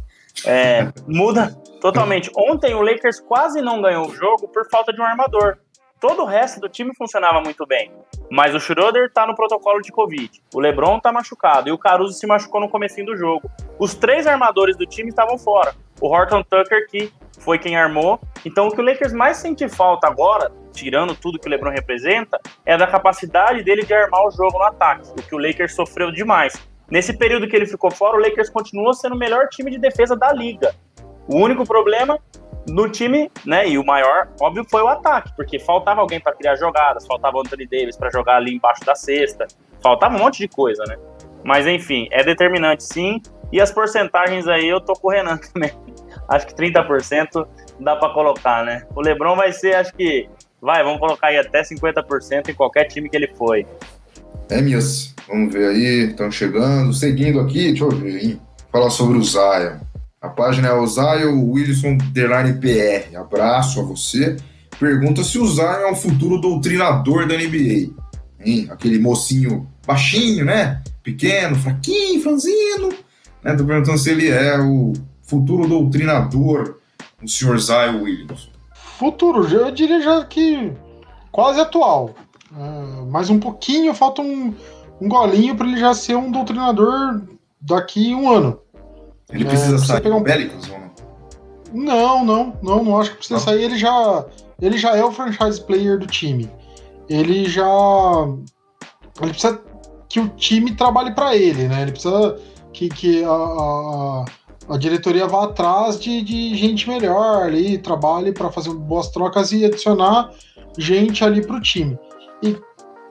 É, [laughs] muda totalmente. Ontem o Lakers quase não ganhou o jogo por falta de um armador. Todo o resto do time funcionava muito bem. Mas o Schroeder tá no protocolo de Covid. O LeBron tá machucado. E o Caruso se machucou no comecinho do jogo. Os três armadores do time estavam fora. O Horton Tucker, que foi quem armou. Então o que o Lakers mais sente falta agora, tirando tudo que o LeBron representa, é da capacidade dele de armar o jogo no ataque. O que o Lakers sofreu demais. Nesse período que ele ficou fora, o Lakers continuou sendo o melhor time de defesa da liga. O único problema no time, né, e o maior, óbvio, foi o ataque, porque faltava alguém para criar jogadas, faltava o Anthony Davis para jogar ali embaixo da cesta, faltava um monte de coisa, né? Mas enfim, é determinante sim, e as porcentagens aí eu tô correndo [laughs] também. Acho que 30% dá para colocar, né? O LeBron vai ser, acho que, vai, vamos colocar aí até 50% em qualquer time que ele foi. É, Mias, vamos ver aí, estão chegando, seguindo aqui, deixa eu ver, hein? Falar sobre o Zion. A página é o Zion Wilson Derline PR. Abraço a você. Pergunta se o Zion é o futuro doutrinador da NBA. Hein? Aquele mocinho baixinho, né? Pequeno, fraquinho, franzino. Né? Tô perguntando se ele é o futuro doutrinador, o senhor Zion Williams. Futuro, eu diria já que quase atual. Uh, mais um pouquinho, falta um, um golinho para ele já ser um doutrinador daqui um ano. Ele precisa é, sair pegar um... Pelicans ou não? Não, não, não, não acho que precisa não. sair. Ele já, ele já é o franchise player do time. Ele já. Ele precisa que o time trabalhe para ele, né? Ele precisa que, que a, a, a diretoria vá atrás de, de gente melhor ali, trabalhe para fazer boas trocas e adicionar gente ali para o time. E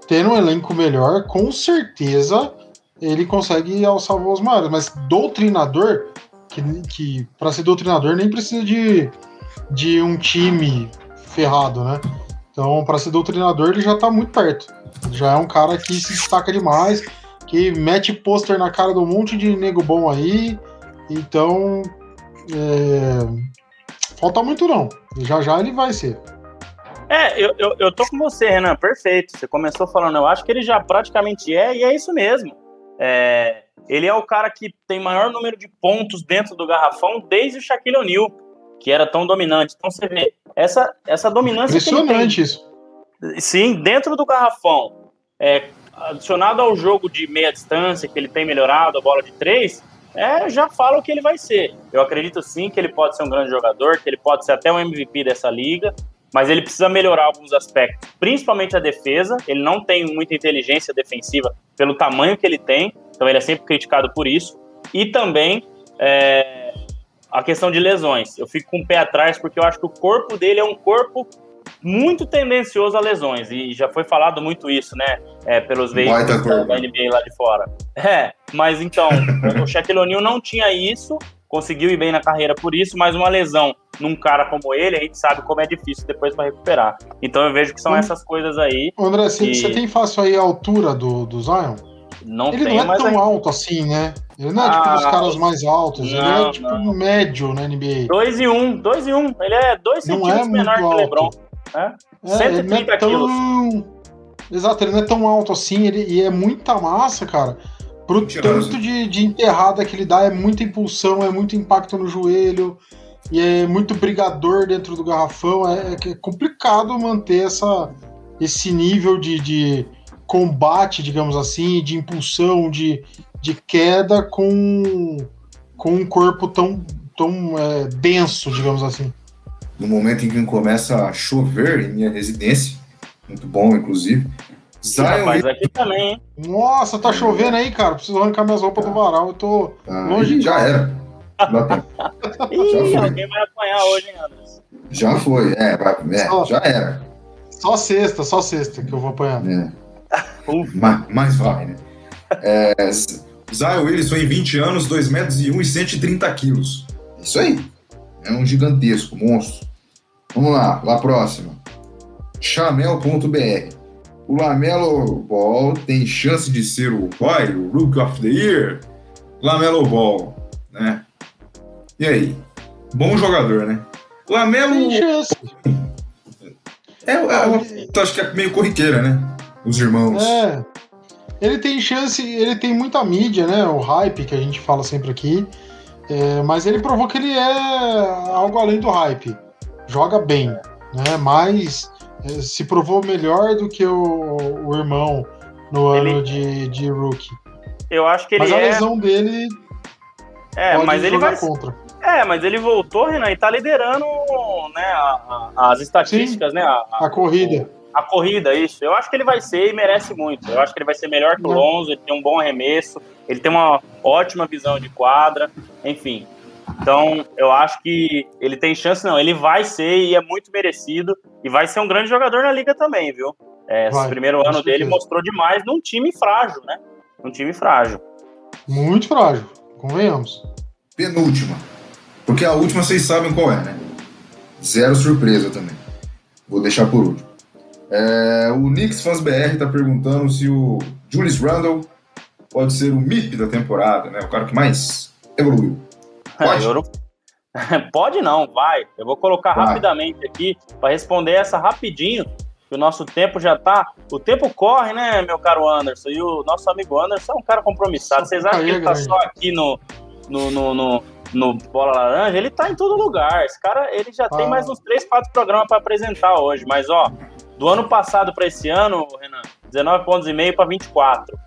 tendo um elenco melhor, com certeza ele consegue alçar voos maiores. Mas doutrinador, que, que para ser doutrinador nem precisa de, de um time ferrado, né? Então, para ser doutrinador, ele já está muito perto. Já é um cara que se destaca demais, que mete pôster na cara de um monte de nego bom aí. Então, é... falta muito não. Já já ele vai ser. É, eu, eu, eu tô com você, Renan, perfeito. Você começou falando, eu acho que ele já praticamente é, e é isso mesmo. É, ele é o cara que tem maior número de pontos dentro do garrafão desde o Shaquille O'Neal, que era tão dominante. Então você vê, essa, essa dominância. Impressionante isso. Sim, dentro do garrafão, é, adicionado ao jogo de meia distância, que ele tem melhorado, a bola de três, é, já fala o que ele vai ser. Eu acredito sim que ele pode ser um grande jogador, que ele pode ser até o MVP dessa liga, mas ele precisa melhorar alguns aspectos, principalmente a defesa. Ele não tem muita inteligência defensiva pelo tamanho que ele tem, então ele é sempre criticado por isso. E também é, a questão de lesões. Eu fico com o pé atrás porque eu acho que o corpo dele é um corpo muito tendencioso a lesões, e já foi falado muito isso, né, é, pelos veículos da, da NBA lá de fora. É, mas então, o Shaquille O'Neal não tinha isso, conseguiu ir bem na carreira por isso, mas uma lesão num cara como ele, a gente sabe como é difícil depois para recuperar. Então eu vejo que são essas coisas aí. André, você que... tem fácil aí a altura do, do Zion? Não ele não é tão alto assim, né? Ele não é tipo ah, tipo dos caras mais altos, não, ele é tipo não. médio na NBA. 2 e 1, um, 2 e 1. Um. Ele é 2 centímetros é menor que o LeBron. Né? É, 130 é tão... quilos. Exato, ele não é tão alto assim, ele, e é muita massa, cara. Pro tanto de, de enterrada que ele dá, é muita impulsão, é muito impacto no joelho, e é muito brigador dentro do garrafão. É, é complicado manter essa, esse nível de, de combate, digamos assim, de impulsão, de, de queda com, com um corpo tão, tão é, denso, digamos assim. No momento em que começa a chover em minha residência, muito bom, inclusive, Zion rapaz, aqui também, hein? Nossa, tá chovendo aí, cara. Preciso arrancar minhas roupas do varal. Eu tô ah, longe Já era. [laughs] Ih, já alguém vai apanhar hoje, hein, Anderson? Já foi, é, vai, é só, já era. Só sexta, só sexta que eu vou apanhar. É. mas, mas vai, né? É, Zion Wilson em 20 anos, 2 metros e 1 e 130 quilos. Isso aí. É um gigantesco, monstro. Vamos lá, lá próxima. chamel.br. O Lamelo Ball tem chance de ser o Roy, o Rookie of the Year? Lamelo Ball, né? E aí? Bom jogador, né? Lamelo. Tem chance. É, é, é, acho que é meio corriqueira, né? Os irmãos. É. Ele tem chance, ele tem muita mídia, né? O hype que a gente fala sempre aqui. É, mas ele provou que ele é algo além do hype. Joga bem, né? Mas é, se provou melhor do que o, o irmão no ele... ano de, de rookie. Eu acho que ele mas a é... lesão dele. É, mas ele vai. Contra. É, mas ele voltou, Renan, e tá liderando né, a, a, as estatísticas, Sim, né? A, a corrida. O, a corrida, isso. Eu acho que ele vai ser e merece muito. Eu acho que ele vai ser melhor que o Lonzo, ele tem um bom arremesso, ele tem uma ótima visão de quadra, enfim. Então, eu acho que ele tem chance, não. Ele vai ser e é muito merecido. E vai ser um grande jogador na liga também, viu? É, vai, esse primeiro ano dele mostrou demais num time frágil, né? Num time frágil. Muito frágil, convenhamos. Penúltima. Porque a última vocês sabem qual é, né? Zero surpresa também. Vou deixar por último. É, o Knicks Fans BR tá perguntando se o Julius Randle pode ser o MIP da temporada, né? O cara que mais evoluiu. Pode? [laughs] pode não, vai. Eu vou colocar vai. rapidamente aqui para responder essa rapidinho, que o nosso tempo já tá. O tempo corre, né, meu caro Anderson? E o nosso amigo Anderson é um cara compromissado. Vocês acham que ele tá só aqui no, no, no, no no Bola Laranja, ele tá em todo lugar. Esse cara, ele já ah. tem mais uns 3, 4 programas para apresentar hoje. Mas, ó, do ano passado para esse ano, Renan, 19 pontos e meio para 24,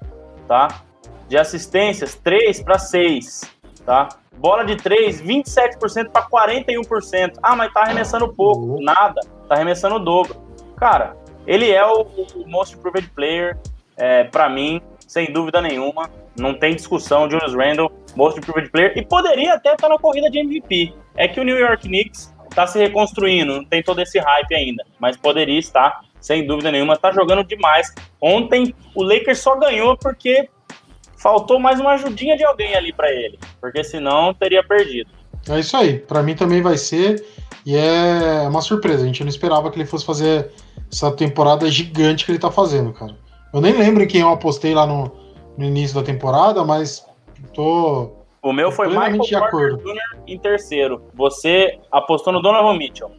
tá? De assistências, 3 para 6, tá? Bola de 3, 27% para 41%. Ah, mas tá arremessando pouco. Uhum. Nada. Tá arremessando o dobro. Cara, ele é o, o most improved player, é, para mim, sem dúvida nenhuma. Não tem discussão. Julius Randle, most improved player. E poderia até estar na corrida de MVP. É que o New York Knicks tá se reconstruindo, não tem todo esse hype ainda. Mas poderia estar, sem dúvida nenhuma. Tá jogando demais. Ontem, o Lakers só ganhou porque faltou mais uma ajudinha de alguém ali para ele. Porque senão teria perdido. É isso aí. Para mim também vai ser. E é uma surpresa. A gente não esperava que ele fosse fazer essa temporada gigante que ele tá fazendo, cara. Eu nem lembro quem eu apostei lá no, no início da temporada, mas tô. O meu foi Michael de Jr. em terceiro. Você apostou no Donovan Mitchell.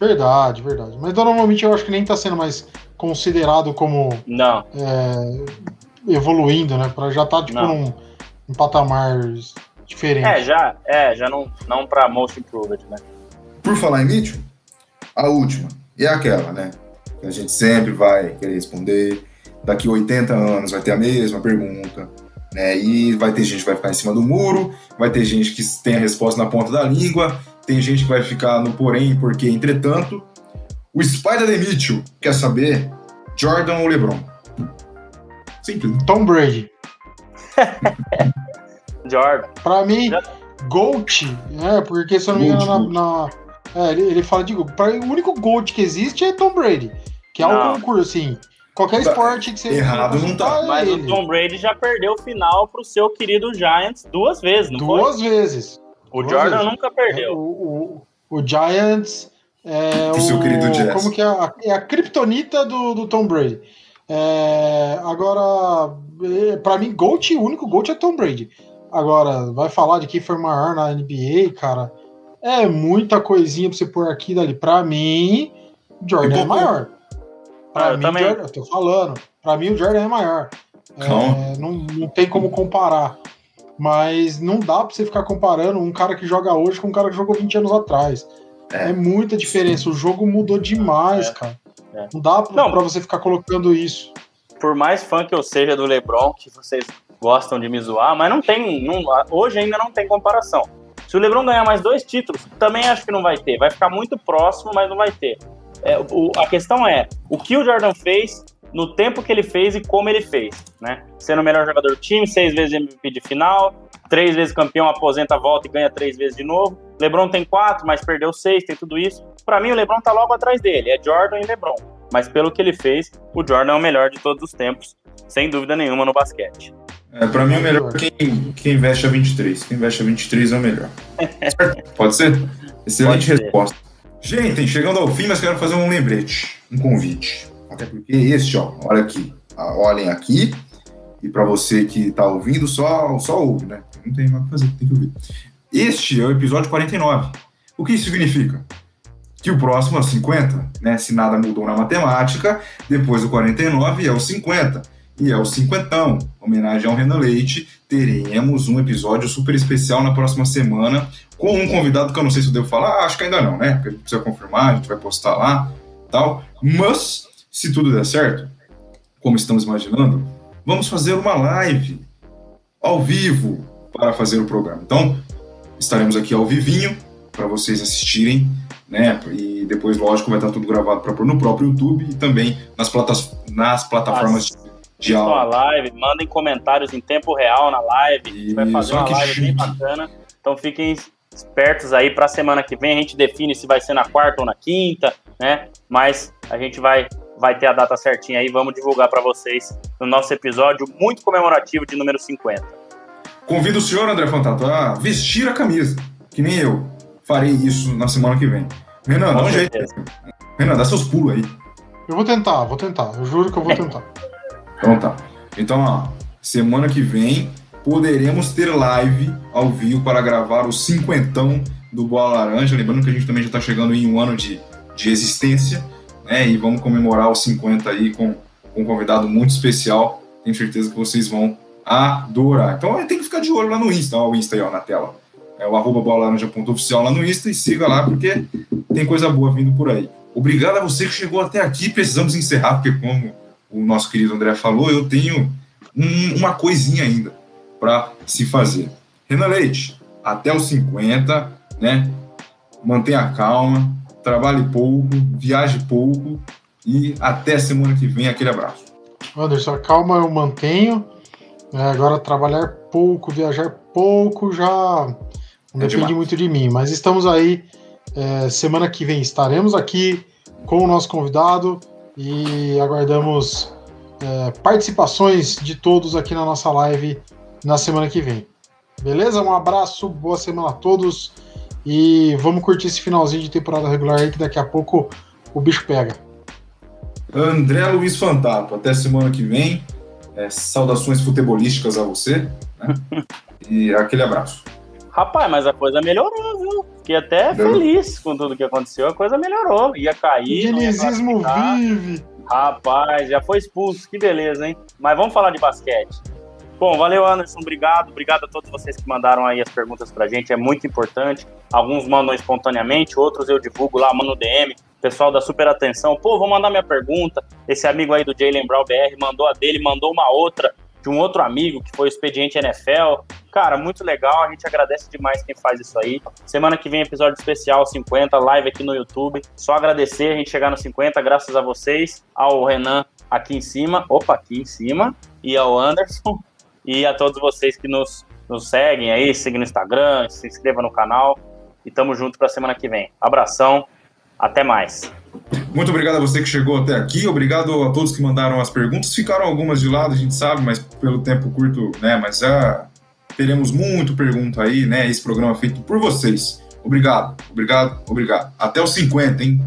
Verdade, verdade. Mas Donovan Mitchell eu acho que nem tá sendo mais considerado como. Não. É, evoluindo, né? Pra já tá tipo num, num patamar diferente. É, já, é, já não, não pra Most Improved, né? Por falar em Mitchell, a última. E é aquela, né? Que a gente sempre vai querer responder daqui 80 anos vai ter a mesma pergunta, né? E vai ter gente que vai ficar em cima do muro, vai ter gente que tem a resposta na ponta da língua, tem gente que vai ficar no porém, porque, entretanto, o Spider de Mitchell quer saber Jordan ou LeBron? Simples. Tom Brady. [laughs] Jordan. Pra mim, GOAT, né? Porque se eu não me engano, na, na é, ele, ele, fala de pra, o único GOAT que existe é Tom Brady, que é um concurso assim. Qualquer tá esporte que você. Errado não tá. É Mas ele. o Tom Brady já perdeu o final pro seu querido Giants duas vezes, não Duas foi? vezes. O duas Jordan vezes. nunca perdeu. O, o, o Giants. É pro o, seu querido. Como que é a, é a criptonita do, do Tom Brady. É, agora, é, para mim, Gold, o único Gold é Tom Brady. Agora, vai falar de quem foi maior na NBA, cara. É muita coisinha pra você pôr aqui dali. Pra mim, Jordan é maior. Pra ah, mim, também. Jordan, eu tô falando. Pra mim, o Jordan é maior. É, não, não tem como comparar. Mas não dá pra você ficar comparando um cara que joga hoje com um cara que jogou 20 anos atrás. É, é muita diferença. O jogo mudou demais, é. cara. É. Não dá pra, não, pra você ficar colocando isso. Por mais fã que eu seja do LeBron, que vocês gostam de me zoar, mas não tem. Não, hoje ainda não tem comparação. Se o LeBron ganhar mais dois títulos, também acho que não vai ter. Vai ficar muito próximo, mas não vai ter. É, o, a questão é o que o Jordan fez no tempo que ele fez e como ele fez, né? Sendo o melhor jogador do time, seis vezes MVP de final, três vezes campeão, aposenta, volta e ganha três vezes de novo. LeBron tem quatro, mas perdeu seis, tem tudo isso. Para mim, o LeBron tá logo atrás dele, é Jordan e LeBron. Mas pelo que ele fez, o Jordan é o melhor de todos os tempos, sem dúvida nenhuma no basquete. É, para mim, o melhor é quem, quem investe a 23. Quem investe a 23 é o melhor. [laughs] Pode ser? Excelente Pode ser. resposta. Gente, chegando ao fim, mas quero fazer um lembrete, um convite. Até porque este, ó, olha aqui, olhem aqui, e para você que está ouvindo, só, só ouve, né? Não tem nada pra fazer, tem que ouvir. Este é o episódio 49. O que isso significa? Que o próximo é o 50, né? Se nada mudou na matemática, depois do 49 é o 50. E é o cinquentão, homenagem ao Renan Leite. Teremos um episódio super especial na próxima semana com um convidado que eu não sei se eu devo falar, acho que ainda não, né? Porque a gente precisa confirmar, a gente vai postar lá tal. Mas, se tudo der certo, como estamos imaginando, vamos fazer uma live ao vivo para fazer o programa. Então, estaremos aqui ao vivinho para vocês assistirem, né? E depois, lógico, vai estar tudo gravado para pôr no próprio YouTube e também nas, platas, nas plataformas Nossa. de aula. live, mandem comentários em tempo real na live. A gente vai fazer uma live chique. bem bacana. Então fiquem espertos aí para a semana que vem. A gente define se vai ser na quarta ou na quinta, né? Mas a gente vai vai ter a data certinha aí, vamos divulgar para vocês no nosso episódio muito comemorativo de número 50. Convido o senhor, André Fantato, a vestir a camisa, que nem eu farei isso na semana que vem. Renan, dá um jeito. Renan, dá seus pulos aí. Eu vou tentar, vou tentar, eu juro que eu vou é. tentar. Então tá. Então, ó, semana que vem poderemos ter live ao vivo para gravar o cinquentão do Boa Laranja. Lembrando que a gente também já está chegando em um ano de, de existência né? E vamos comemorar os 50 aí com, com um convidado muito especial. Tenho certeza que vocês vão adorar. Então tem que ficar de olho lá no Insta, ó, o Insta aí ó, na tela. É o arroba bolaranja.oficial lá no Insta e siga lá porque tem coisa boa vindo por aí. Obrigado a você que chegou até aqui. Precisamos encerrar, porque como o nosso querido André falou, eu tenho um, uma coisinha ainda para se fazer. Renan Leite, até os 50, né? Mantenha calma, trabalhe pouco, viaje pouco e até semana que vem. Aquele abraço. Anderson, calma eu mantenho. É, agora trabalhar pouco, viajar pouco já não é depende demais. muito de mim. Mas estamos aí. É, semana que vem estaremos aqui com o nosso convidado e aguardamos é, participações de todos aqui na nossa live na semana que vem. Beleza? Um abraço, boa semana a todos. E vamos curtir esse finalzinho de temporada regular aí, que daqui a pouco o bicho pega. André Luiz Fantato, até semana que vem. É, saudações futebolísticas a você. Né? [laughs] e aquele abraço. Rapaz, mas a coisa melhorou, viu? Fiquei até Deu. feliz com tudo que aconteceu. A coisa melhorou. Ia cair. O dinizismo vive. Rapaz, já foi expulso. Que beleza, hein? Mas vamos falar de basquete. Bom, valeu, Anderson. Obrigado. Obrigado a todos vocês que mandaram aí as perguntas pra gente. É muito importante. Alguns mandam espontaneamente, outros eu divulgo lá, mando DM. Pessoal da super atenção. Pô, vou mandar minha pergunta. Esse amigo aí do Jalen Brown BR mandou a dele, mandou uma outra de um outro amigo que foi o Expediente NFL. Cara, muito legal. A gente agradece demais quem faz isso aí. Semana que vem, episódio especial 50, live aqui no YouTube. Só agradecer a gente chegar no 50, graças a vocês, ao Renan aqui em cima. Opa, aqui em cima. E ao Anderson e a todos vocês que nos, nos seguem aí, seguem no Instagram, se inscreva no canal e tamo junto para semana que vem. Abração, até mais. Muito obrigado a você que chegou até aqui, obrigado a todos que mandaram as perguntas. Ficaram algumas de lado, a gente sabe, mas pelo tempo curto, né? Mas já teremos muito pergunta aí, né? Esse programa é feito por vocês. Obrigado, obrigado, obrigado. Até os 50, hein?